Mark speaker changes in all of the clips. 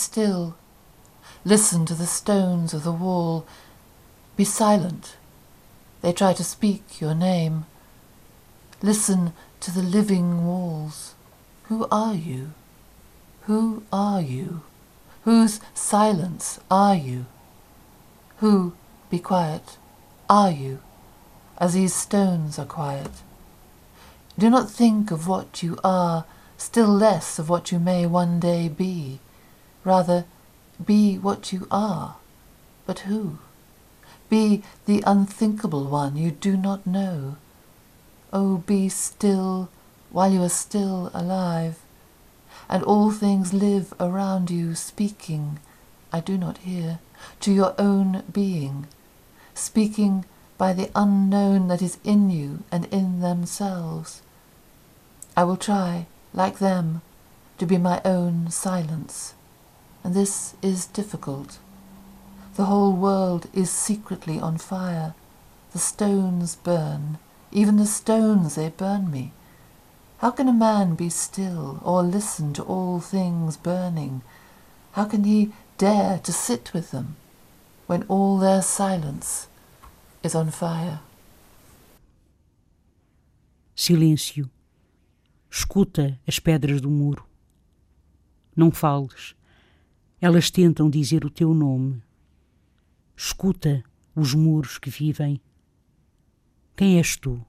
Speaker 1: Still. Listen to the stones of the wall. Be silent. They try to speak your name. Listen to the living walls. Who are you? Who are you? Whose silence are you? Who, be quiet, are you, as these stones are quiet? Do not think of what you are, still less of what you may one day be. Rather, be what you are. But who? Be the unthinkable one you do not know. Oh, be still while you are still alive, and all things live around you, speaking, I do not hear, to your own being, speaking by the unknown that is in you and in themselves. I will try, like them, to be my own silence and this is difficult. The whole world is secretly on fire. The stones burn. Even the stones, they burn me. How can a man be still or listen to all things burning? How can he dare to sit with them when all their silence is on fire?
Speaker 2: Silêncio. Escuta as pedras do muro. Não fales. Elas tentam dizer o teu nome. Escuta os muros que vivem. Quem és tu?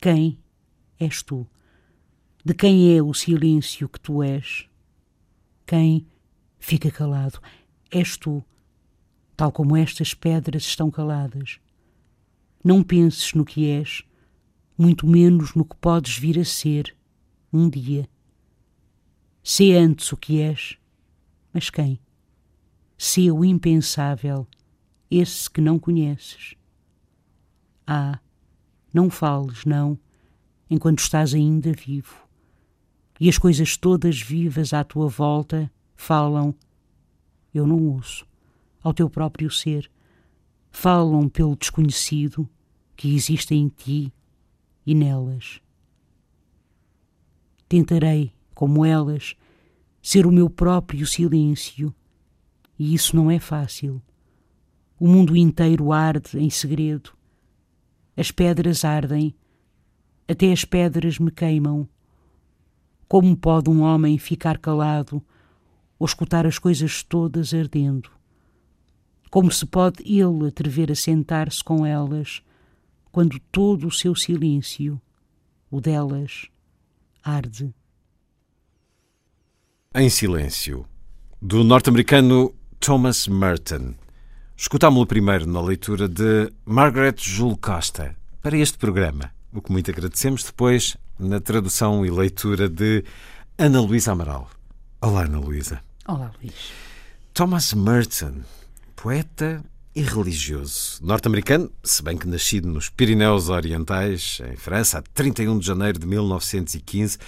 Speaker 2: Quem és tu? De quem é o silêncio que tu és? Quem fica calado? És tu, tal como estas pedras estão caladas. Não penses no que és, muito menos no que podes vir a ser um dia. Sê antes o que és mas quem? Se o impensável, esse que não conheces. Ah, não fales, não, enquanto estás ainda vivo. E as coisas todas vivas à tua volta falam, eu não ouço, ao teu próprio ser. Falam pelo desconhecido que existe em ti e nelas. Tentarei, como elas, ser o meu próprio silêncio. E isso não é fácil. O mundo inteiro arde em segredo. As pedras ardem, até as pedras me queimam. Como pode um homem ficar calado ou escutar as coisas todas ardendo? Como se pode ele atrever a sentar-se com elas quando todo o seu silêncio, o delas, arde?
Speaker 3: Em Silêncio, do norte-americano Thomas Merton. Escutámo-lo primeiro na leitura de Margaret Jule Costa para este programa, o que muito agradecemos depois na tradução e leitura de Ana Luísa Amaral. Olá, Ana Luísa.
Speaker 2: Olá, Luís.
Speaker 3: Thomas Merton, poeta e religioso, norte-americano, se bem que nascido nos Pirineus Orientais, em França, a 31 de janeiro de 1915,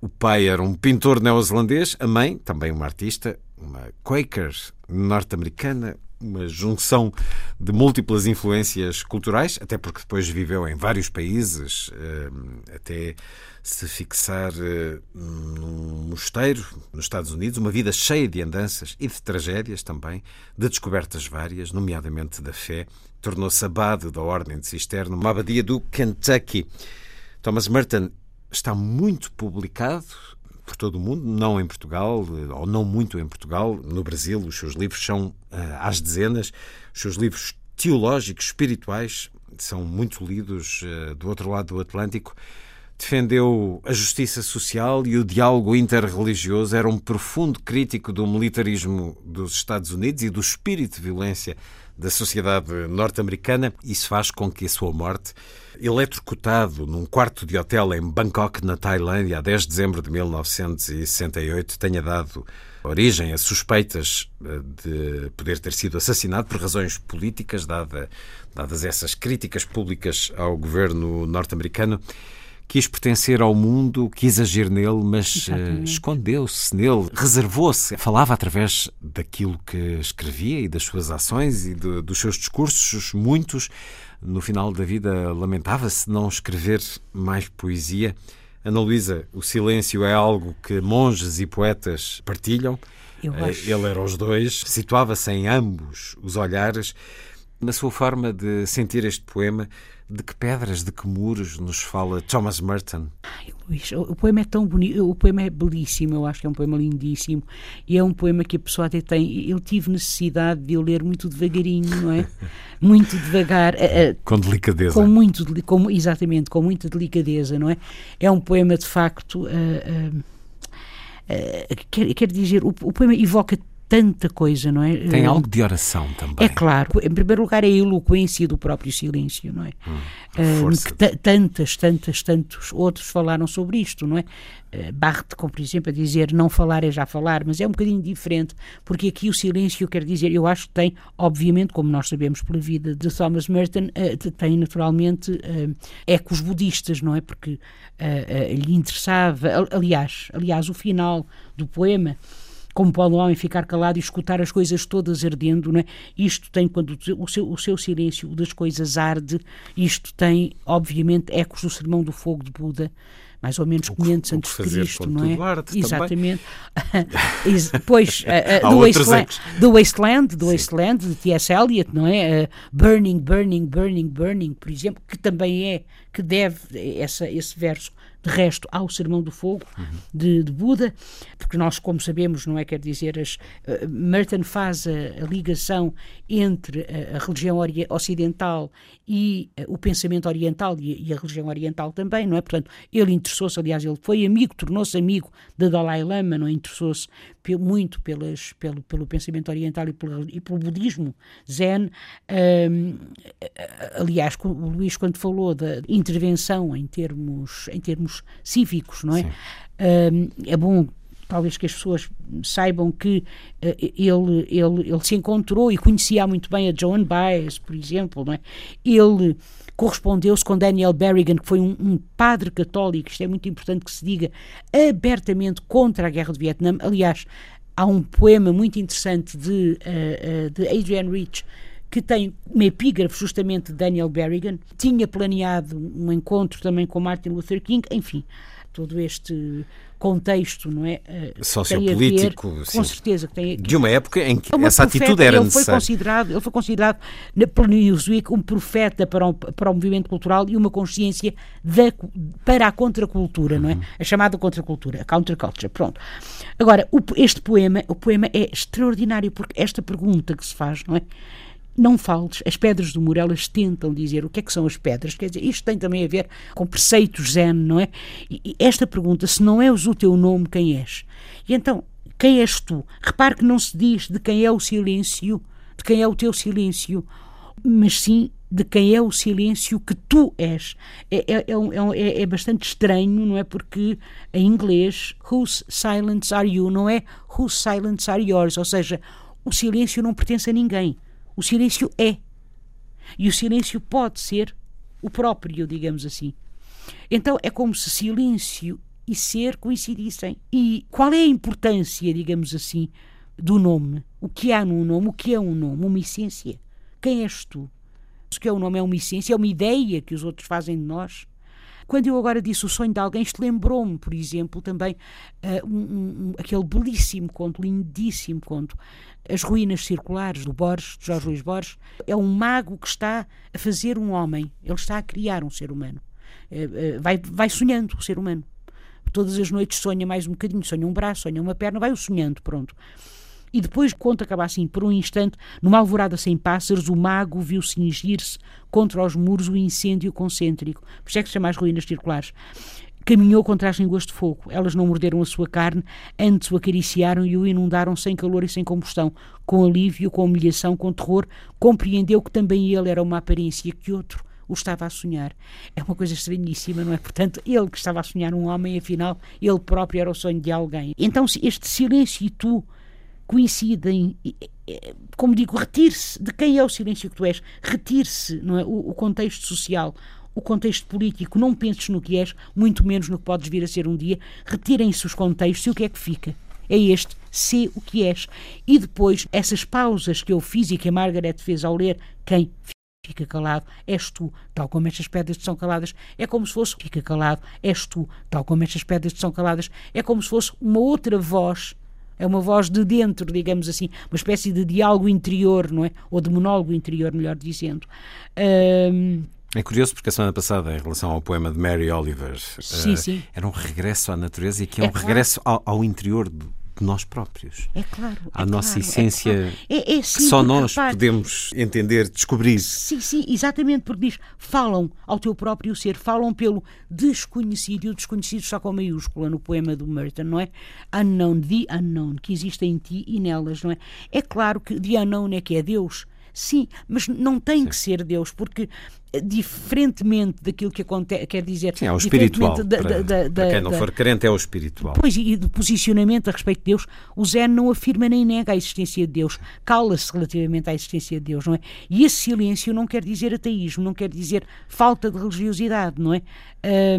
Speaker 3: o pai era um pintor neozelandês, a mãe, também uma artista, uma Quaker norte-americana, uma junção de múltiplas influências culturais, até porque depois viveu em vários países, eh, até se fixar eh, num mosteiro nos Estados Unidos, uma vida cheia de andanças e de tragédias também, de descobertas várias, nomeadamente da fé. Tornou-se abade da Ordem de Cisterno, uma abadia do Kentucky. Thomas Merton está muito publicado por todo o mundo, não em Portugal, ou não muito em Portugal. No Brasil, os seus livros são uh, às dezenas. Os seus livros teológicos, espirituais, são muito lidos uh, do outro lado do Atlântico. Defendeu a justiça social e o diálogo interreligioso. Era um profundo crítico do militarismo dos Estados Unidos e do espírito de violência da sociedade norte-americana. Isso faz com que a sua morte, eletrocutado num quarto de hotel em Bangkok, na Tailândia, a 10 de dezembro de 1968, tenha dado origem a suspeitas eh, de poder ter sido assassinado por razões políticas, dada, dadas essas críticas públicas ao governo norte-americano quis pertencer ao mundo, quis agir nele, mas uh, escondeu-se nele, reservou-se. Falava através daquilo que escrevia e das suas ações e de, dos seus discursos, muitos. No final da vida, lamentava-se não escrever mais poesia. Ana Luísa, o silêncio é algo que monges e poetas partilham.
Speaker 2: Eh, acho...
Speaker 3: Ele era os dois, situava-se em ambos os olhares. Na sua forma de sentir este poema, de que pedras, de que muros nos fala Thomas Merton?
Speaker 2: Ai, Luís, o poema é tão bonito, o poema é belíssimo, eu acho que é um poema lindíssimo e é um poema que a pessoa até tem. Eu tive necessidade de o ler muito devagarinho, não é? muito devagar.
Speaker 3: com delicadeza.
Speaker 2: Com muito, com, exatamente, com muita delicadeza, não é? É um poema de facto. Uh, uh, uh, quer, quer dizer, o, o poema evoca tanta coisa, não é?
Speaker 3: Tem algo de oração também.
Speaker 2: É claro. Em primeiro lugar, é a eloquência do próprio silêncio, não é? Hum, uh, tantas, tantas, tantos outros falaram sobre isto, não é? Uh, Barthes, como por exemplo, a dizer não falar é já falar, mas é um bocadinho diferente, porque aqui o silêncio quer dizer, eu acho que tem, obviamente, como nós sabemos pela vida de Thomas Merton, uh, tem naturalmente ecos budistas, não é? Porque lhe interessava, aliás, aliás, o final do poema como pode o homem ficar calado e escutar as coisas todas ardendo, não é? Isto tem, quando o seu, o seu silêncio das coisas arde, isto tem, obviamente, ecos do Sermão do Fogo de Buda, mais ou menos 500 antes de Cristo, não é?
Speaker 3: Arte
Speaker 2: Exatamente. Depois, uh, uh, do, Wasteland, do Wasteland, do Wasteland, de T.S. Eliot, não é? Uh, burning, Burning, Burning, Burning, por exemplo, que também é, que deve essa, esse verso de resto, ao Sermão do Fogo uhum. de, de, Buda, porque nós, como sabemos, não é? Quer dizer, as, uh, Merton faz a, a ligação entre a, a religião ocidental e uh, o pensamento oriental e, e, a religião oriental também, não é? Portanto, ele interessou-se, aliás, ele foi amigo, tornou-se amigo da Dalai Lama, não é? Interessou-se muito pelas, pelo, pelo pensamento oriental e pelo, e pelo budismo zen. Um, aliás, o Luís, quando falou da intervenção em termos, em termos cívicos, não é? É bom talvez que as pessoas saibam que uh, ele, ele, ele se encontrou e conhecia muito bem a Joan Baez, por exemplo, não é? Ele correspondeu-se com Daniel Berrigan, que foi um, um, padre católico, isto é muito importante que se diga, abertamente contra a guerra de Vietnã. Aliás, há um poema muito interessante de, uh, uh, de Adrian Rich que tem uma epígrafe justamente de Daniel Berrigan. Tinha planeado um encontro também com Martin Luther King, enfim, todo este contexto, não é?
Speaker 3: Eh, Sociopolítico,
Speaker 2: ver, com certeza que tem
Speaker 3: de uma época em que é essa profeta, atitude era
Speaker 2: ele
Speaker 3: necessária.
Speaker 2: Foi considerado, ele foi considerado pelo Newsweek um profeta para o, para o movimento cultural e uma consciência da, para a contracultura, uhum. não é? A chamada contracultura, a counterculture. Pronto. Agora, o, este poema, o poema é extraordinário porque esta pergunta que se faz, não é? Não fales, as pedras do muro, elas tentam dizer o que é que são as pedras, quer dizer, isto tem também a ver com preceitos zen, não é? E esta pergunta, se não és o teu nome, quem és? E então, quem és tu? Repare que não se diz de quem é o silêncio, de quem é o teu silêncio, mas sim de quem é o silêncio que tu és. É, é, é, é, é bastante estranho, não é? Porque em inglês, whose silence are you? Não é whose silence are yours? Ou seja, o silêncio não pertence a ninguém. O silêncio é. E o silêncio pode ser o próprio, digamos assim. Então é como se silêncio e ser coincidissem. E qual é a importância, digamos assim, do nome? O que há num nome? O que é um nome? Uma essência. Quem és tu? O que é um nome é uma essência, é uma ideia que os outros fazem de nós. Quando eu agora disse o sonho de alguém, isto lembrou-me, por exemplo, também uh, um, um, aquele belíssimo conto, lindíssimo conto, As Ruínas Circulares, do Borges, de Jorge Luís Borges. É um mago que está a fazer um homem, ele está a criar um ser humano. Uh, uh, vai, vai sonhando o ser humano. Todas as noites sonha mais um bocadinho, sonha um braço, sonha uma perna, vai o sonhando, pronto. E depois, conta acaba assim, por um instante, numa alvorada sem pássaros, o mago viu cingir-se contra os muros o incêndio concêntrico. Por isso é que se chama as ruínas circulares. caminhou contra as línguas de fogo. Elas não morderam a sua carne, antes o acariciaram e o inundaram sem calor e sem combustão. Com alívio, com humilhação, com terror, compreendeu que também ele era uma aparência que outro o estava a sonhar. É uma coisa estranhíssima, não é? Portanto, ele que estava a sonhar um homem, afinal, ele próprio era o sonho de alguém. Então, este silêncio e tu coincidem, como digo, retire-se de quem é o silêncio que tu és, retire-se, é? O, o contexto social, o contexto político, não penses no que és, muito menos no que podes vir a ser um dia, retirem-se os contextos e o que é que fica? É este, ser o que és. E depois, essas pausas que eu fiz e que a Margaret fez ao ler, quem fica calado, és tu, tal como estas pedras são caladas, é como se fosse, fica calado, és tu, tal como estas pedras são caladas, é como se fosse uma outra voz, é uma voz de dentro, digamos assim, uma espécie de diálogo interior, não é? Ou de monólogo interior, melhor dizendo. Um,
Speaker 3: é curioso porque a semana passada, em relação ao poema de Mary Oliver,
Speaker 2: sim, uh, sim.
Speaker 3: era um regresso à natureza e aqui é, é um claro. regresso ao, ao interior de nós próprios.
Speaker 2: É claro.
Speaker 3: À
Speaker 2: é
Speaker 3: nossa
Speaker 2: claro,
Speaker 3: essência
Speaker 2: é claro. é, é
Speaker 3: que só nós podemos entender, descobrir.
Speaker 2: Sim, sim, exatamente, porque diz, falam ao teu próprio ser, falam pelo desconhecido, e o desconhecido está com maiúscula no poema do Merton, não é? Unknown, the unknown, que existe em ti e nelas, não é? É claro que the unknown é que é Deus, sim, mas não tem Sim. que ser Deus, porque diferentemente daquilo que acontece, quer dizer...
Speaker 3: Sim, é o espiritual. Da, para, da, da, para quem não for crente é o espiritual.
Speaker 2: Pois, e do posicionamento a respeito de Deus, o Zé não afirma nem nega a existência de Deus, cala-se relativamente à existência de Deus, não é? E esse silêncio não quer dizer ateísmo, não quer dizer falta de religiosidade, não é? É,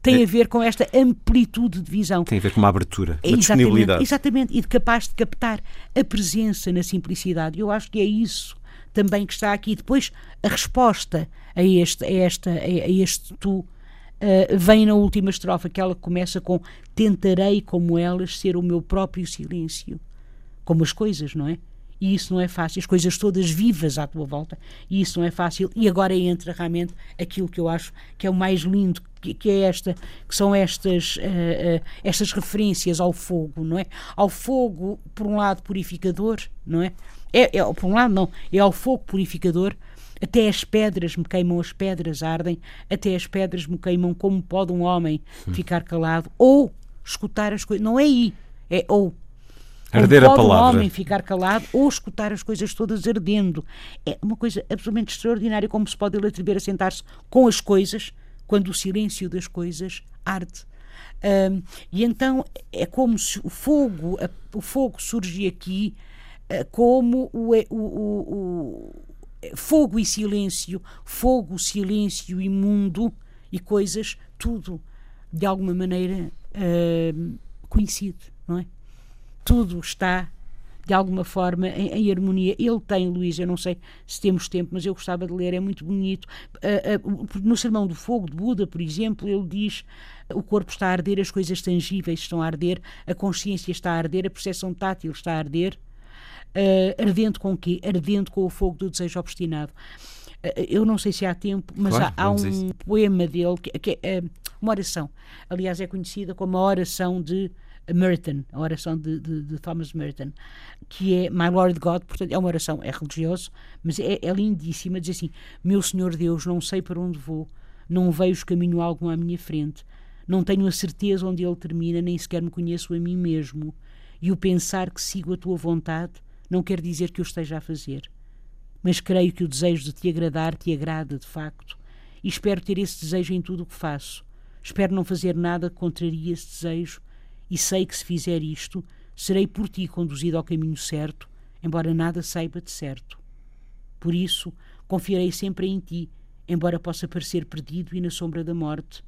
Speaker 2: tem a ver com esta amplitude de visão.
Speaker 3: Tem a ver com uma abertura, uma disponibilidade.
Speaker 2: Exatamente, e de capaz de captar a presença na simplicidade. Eu acho que é isso também que está aqui. Depois, a resposta a este, a esta, a este tu uh, vem na última estrofa, que ela começa com tentarei como elas ser o meu próprio silêncio. Como as coisas, não é? E isso não é fácil, as coisas todas vivas à tua volta, e isso não é fácil. E agora entra realmente aquilo que eu acho que é o mais lindo, que, que é esta, que são estas, uh, uh, estas referências ao fogo, não é? Ao fogo, por um lado, purificador, não é? É, é, por um lado, não. É ao fogo purificador. Até as pedras me queimam, as pedras ardem. Até as pedras me queimam. Como pode um homem ficar calado? Ou escutar as coisas. Não é aí. É ou.
Speaker 3: Arder a palavra.
Speaker 2: um homem ficar calado ou escutar as coisas todas ardendo. É uma coisa absolutamente extraordinária como se pode ele atrever a sentar-se com as coisas quando o silêncio das coisas arde. Um, e então é como se o fogo, a, o fogo surge aqui eh, como o, o, o, o fogo e silêncio, fogo, silêncio e mundo e coisas, tudo de alguma maneira uh, coincide, não é? Tudo está de alguma forma em, em, harmonia. Ele tem, Luís, eu não sei se temos tempo, mas eu gostava de ler, é muito bonito. Uh, uh, no Sermão do Fogo de Buda, por exemplo, ele diz: o corpo está a arder, as coisas tangíveis estão a arder, a consciência está a arder, a percepção tátil está a arder uh, ardente com o quê? Ardente com o fogo do desejo obstinado. Eu não sei se há tempo, mas claro, há, há, um poema dele que, que é uma oração. Aliás, é conhecida como a oração de Merton, a oração de, de, de, Thomas Merton, que é My Lord God, portanto é uma oração, é religioso, mas é, é lindíssima, diz assim, meu Senhor Deus, não sei para onde vou, não vejo caminho algum à minha frente, não tenho a certeza onde ele termina, nem sequer me conheço a mim mesmo, e o pensar que sigo a tua vontade não quer dizer que o esteja a fazer. Mas creio que o desejo de te agradar te agrada de facto, e espero ter esse desejo em tudo o que faço. Espero não fazer nada que contrarie esse desejo, e sei que se fizer isto, serei por ti conduzido ao caminho certo, embora nada saiba de certo. Por isso, confiarei sempre em ti, embora possa parecer perdido e na sombra da morte.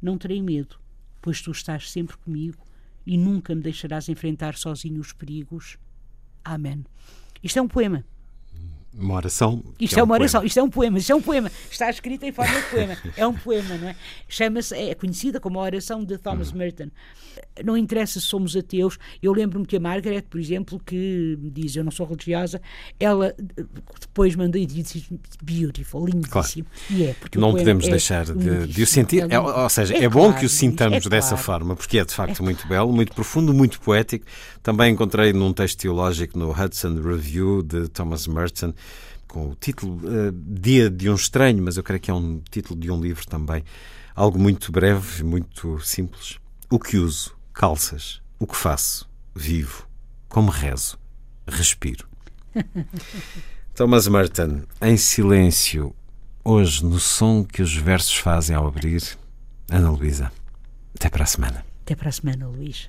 Speaker 2: Não terei medo, pois tu estás sempre comigo e nunca me deixarás enfrentar sozinho os perigos. Amém. Isto é um poema.
Speaker 3: Uma oração.
Speaker 2: Isto é, é, uma oração, isto é um poema, isto é um poema. Está escrito em forma de poema. É um poema, não é? Chama-se, é conhecida como a oração de Thomas uhum. Merton. Não interessa se somos ateus. Eu lembro-me que a Margaret, por exemplo, que diz eu não sou religiosa, ela depois mandou e disse beautiful, lindíssimo. Claro. E é, porque
Speaker 3: não podemos é deixar de, de, o sentir. É, ou seja, é, é bom claro, que o sintamos é dessa forma, porque é de facto muito belo, muito profundo, muito poético. Também encontrei num texto teológico no Hudson Review de Thomas Merton com o título uh, Dia de um Estranho, mas eu creio que é um título de um livro também. Algo muito breve, muito simples. O que uso? Calças. O que faço? Vivo. Como rezo? Respiro. Thomas Merton, em silêncio, hoje no som que os versos fazem ao abrir. Ana Luísa, até para a semana.
Speaker 2: Até para a semana, Luís.